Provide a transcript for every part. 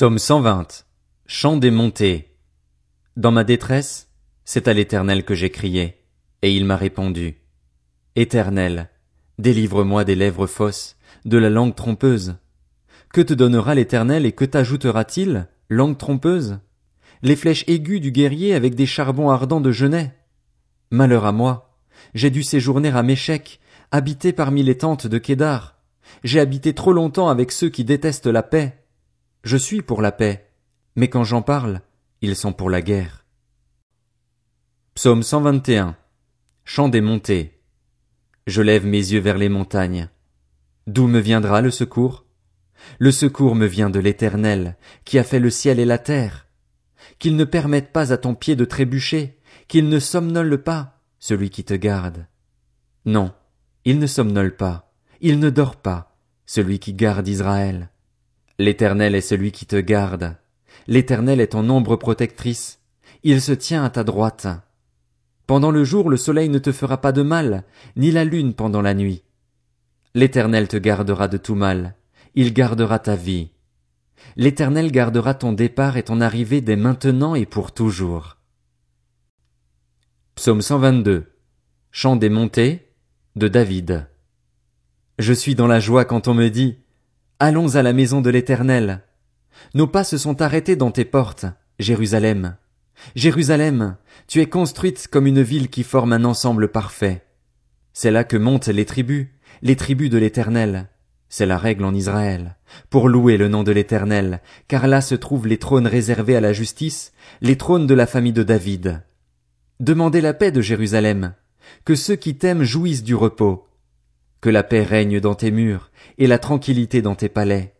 Psaume 120. Chant des montées. Dans ma détresse, c'est à l'Éternel que j'ai crié, et il m'a répondu. Éternel, délivre-moi des lèvres fausses, de la langue trompeuse. Que te donnera l'Éternel et que t'ajoutera-t-il, langue trompeuse? Les flèches aiguës du guerrier avec des charbons ardents de genêt. Malheur à moi. J'ai dû séjourner à Méchec, habiter parmi les tentes de Kédar. J'ai habité trop longtemps avec ceux qui détestent la paix. Je suis pour la paix, mais quand j'en parle, ils sont pour la guerre. Psaume 121. Chant des montées. Je lève mes yeux vers les montagnes. D'où me viendra le secours? Le secours me vient de l'Éternel, qui a fait le ciel et la terre. Qu'il ne permette pas à ton pied de trébucher, qu'il ne somnole pas, celui qui te garde. Non, il ne somnole pas, il ne dort pas, celui qui garde Israël. L'Éternel est celui qui te garde. L'Éternel est ton ombre protectrice. Il se tient à ta droite. Pendant le jour le soleil ne te fera pas de mal, ni la lune pendant la nuit. L'Éternel te gardera de tout mal. Il gardera ta vie. L'Éternel gardera ton départ et ton arrivée dès maintenant et pour toujours. Psaume 122. Chant des montées de David. Je suis dans la joie quand on me dit Allons à la maison de l'Éternel. Nos pas se sont arrêtés dans tes portes, Jérusalem. Jérusalem, tu es construite comme une ville qui forme un ensemble parfait. C'est là que montent les tribus, les tribus de l'Éternel. C'est la règle en Israël, pour louer le nom de l'Éternel, car là se trouvent les trônes réservés à la justice, les trônes de la famille de David. Demandez la paix de Jérusalem, que ceux qui t'aiment jouissent du repos, que la paix règne dans tes murs, et la tranquillité dans tes palais.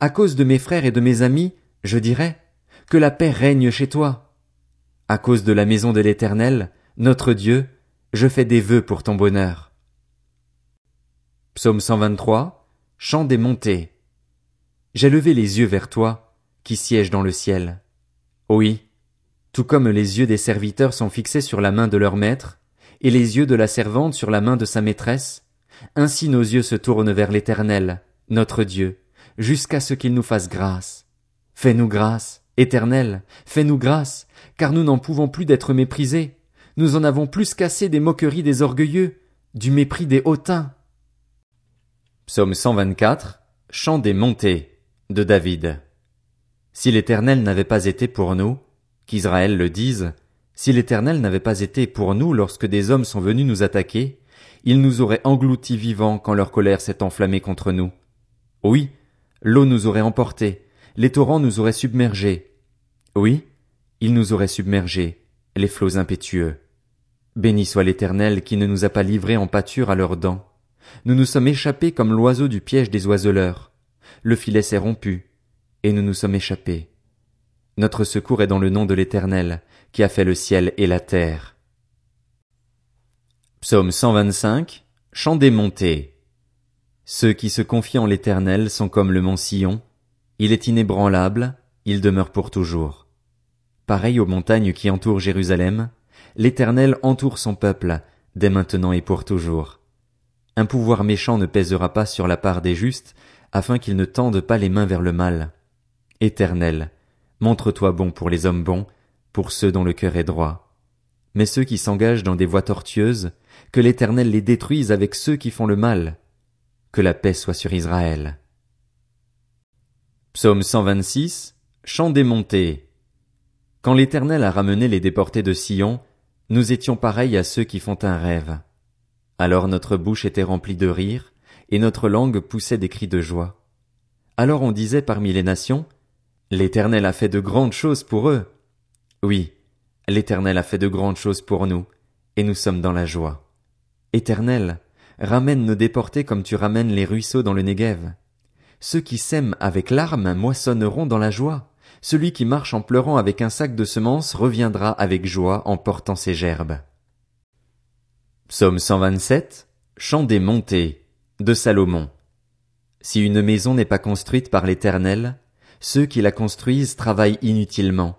À cause de mes frères et de mes amis, je dirais, que la paix règne chez toi. À cause de la maison de l'Éternel, notre Dieu, je fais des vœux pour ton bonheur. Psaume 123, Chant des montées. J'ai levé les yeux vers toi, qui sièges dans le ciel. Oui, tout comme les yeux des serviteurs sont fixés sur la main de leur maître, et les yeux de la servante sur la main de sa maîtresse, ainsi nos yeux se tournent vers l'Éternel, notre Dieu, jusqu'à ce qu'il nous fasse grâce. Fais-nous grâce, Éternel, fais-nous grâce, car nous n'en pouvons plus d'être méprisés. Nous en avons plus cassé des moqueries des orgueilleux, du mépris des hautains. Psaume 124, Chant des montées, de David. Si l'Éternel n'avait pas été pour nous, qu'Israël le dise, si l'Éternel n'avait pas été pour nous lorsque des hommes sont venus nous attaquer, ils nous auraient engloutis vivants quand leur colère s'est enflammée contre nous. Oui, l'eau nous aurait emportés, les torrents nous auraient submergés. Oui, ils nous auraient submergés, les flots impétueux. Béni soit l'Éternel qui ne nous a pas livrés en pâture à leurs dents. Nous nous sommes échappés comme l'oiseau du piège des oiseleurs. Le filet s'est rompu, et nous nous sommes échappés. Notre secours est dans le nom de l'Éternel, qui a fait le ciel et la terre. Psaume 125, Chant des montées. Ceux qui se confient en l'Éternel sont comme le mont Sion. Il est inébranlable, il demeure pour toujours. Pareil aux montagnes qui entourent Jérusalem, l'Éternel entoure son peuple, dès maintenant et pour toujours. Un pouvoir méchant ne pèsera pas sur la part des justes, afin qu'ils ne tendent pas les mains vers le mal. Éternel, montre-toi bon pour les hommes bons, pour ceux dont le cœur est droit. Mais ceux qui s'engagent dans des voies tortueuses, que l'Éternel les détruise avec ceux qui font le mal. Que la paix soit sur Israël. Psaume 126, Chant des montées. Quand l'Éternel a ramené les déportés de Sion, nous étions pareils à ceux qui font un rêve. Alors notre bouche était remplie de rire, et notre langue poussait des cris de joie. Alors on disait parmi les nations, L'Éternel a fait de grandes choses pour eux. Oui, L'Éternel a fait de grandes choses pour nous, et nous sommes dans la joie. Éternel, ramène nos déportés comme tu ramènes les ruisseaux dans le Néguev. Ceux qui sèment avec larmes moissonneront dans la joie. Celui qui marche en pleurant avec un sac de semences reviendra avec joie en portant ses gerbes. Psaume 127, Chant des montées, de Salomon. Si une maison n'est pas construite par l'Éternel, ceux qui la construisent travaillent inutilement.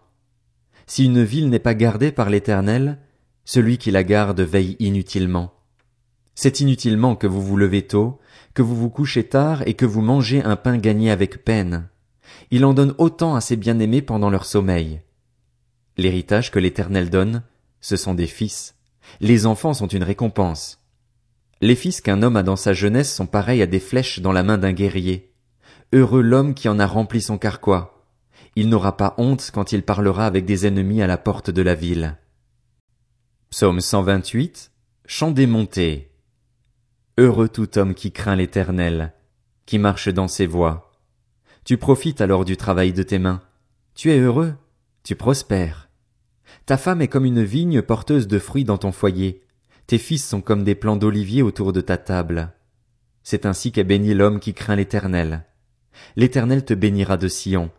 Si une ville n'est pas gardée par l'Éternel, celui qui la garde veille inutilement. C'est inutilement que vous vous levez tôt, que vous vous couchez tard et que vous mangez un pain gagné avec peine. Il en donne autant à ses bien-aimés pendant leur sommeil. L'héritage que l'Éternel donne, ce sont des fils. Les enfants sont une récompense. Les fils qu'un homme a dans sa jeunesse sont pareils à des flèches dans la main d'un guerrier. Heureux l'homme qui en a rempli son carquois. Il n'aura pas honte quand il parlera avec des ennemis à la porte de la ville. Psaume 128, Chant des montées. Heureux tout homme qui craint l'éternel, qui marche dans ses voies. Tu profites alors du travail de tes mains. Tu es heureux, tu prospères. Ta femme est comme une vigne porteuse de fruits dans ton foyer. Tes fils sont comme des plants d'olivier autour de ta table. C'est ainsi qu'est béni l'homme qui craint l'éternel. L'éternel te bénira de Sion,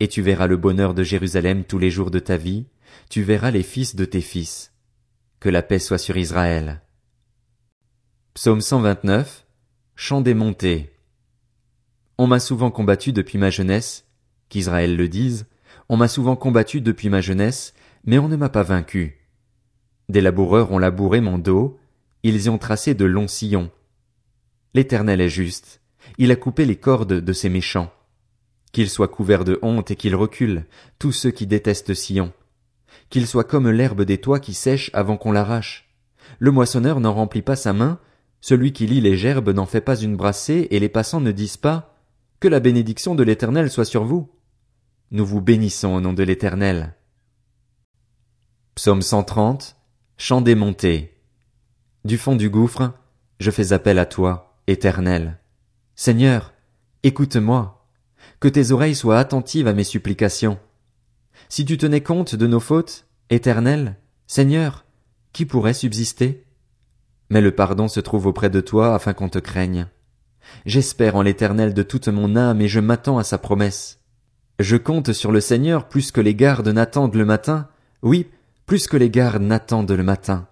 et tu verras le bonheur de Jérusalem tous les jours de ta vie, tu verras les fils de tes fils. Que la paix soit sur Israël. Psaume 129. Chant des montées. On m'a souvent combattu depuis ma jeunesse, qu'Israël le dise, on m'a souvent combattu depuis ma jeunesse, mais on ne m'a pas vaincu. Des laboureurs ont labouré mon dos, ils y ont tracé de longs sillons. L'Éternel est juste, il a coupé les cordes de ces méchants. Qu'ils soient couverts de honte et qu'ils reculent, tous ceux qui détestent Sion. Qu'ils soient comme l'herbe des toits qui sèche avant qu'on l'arrache. Le moissonneur n'en remplit pas sa main, celui qui lit les gerbes n'en fait pas une brassée, et les passants ne disent pas que la bénédiction de l'Éternel soit sur vous. Nous vous bénissons au nom de l'Éternel. Psaume 130. Chant des montées. Du fond du gouffre, je fais appel à toi, Éternel. Seigneur, écoute-moi. Que tes oreilles soient attentives à mes supplications. Si tu tenais compte de nos fautes, Éternel, Seigneur, qui pourrait subsister? Mais le pardon se trouve auprès de toi afin qu'on te craigne. J'espère en l'Éternel de toute mon âme et je m'attends à sa promesse. Je compte sur le Seigneur plus que les gardes n'attendent le matin, oui, plus que les gardes n'attendent le matin.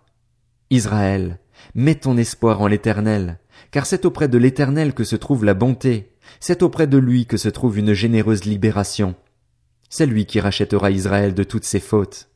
Israël, mets ton espoir en l'Éternel, car c'est auprès de l'Éternel que se trouve la bonté, c'est auprès de lui que se trouve une généreuse libération. C'est lui qui rachètera Israël de toutes ses fautes.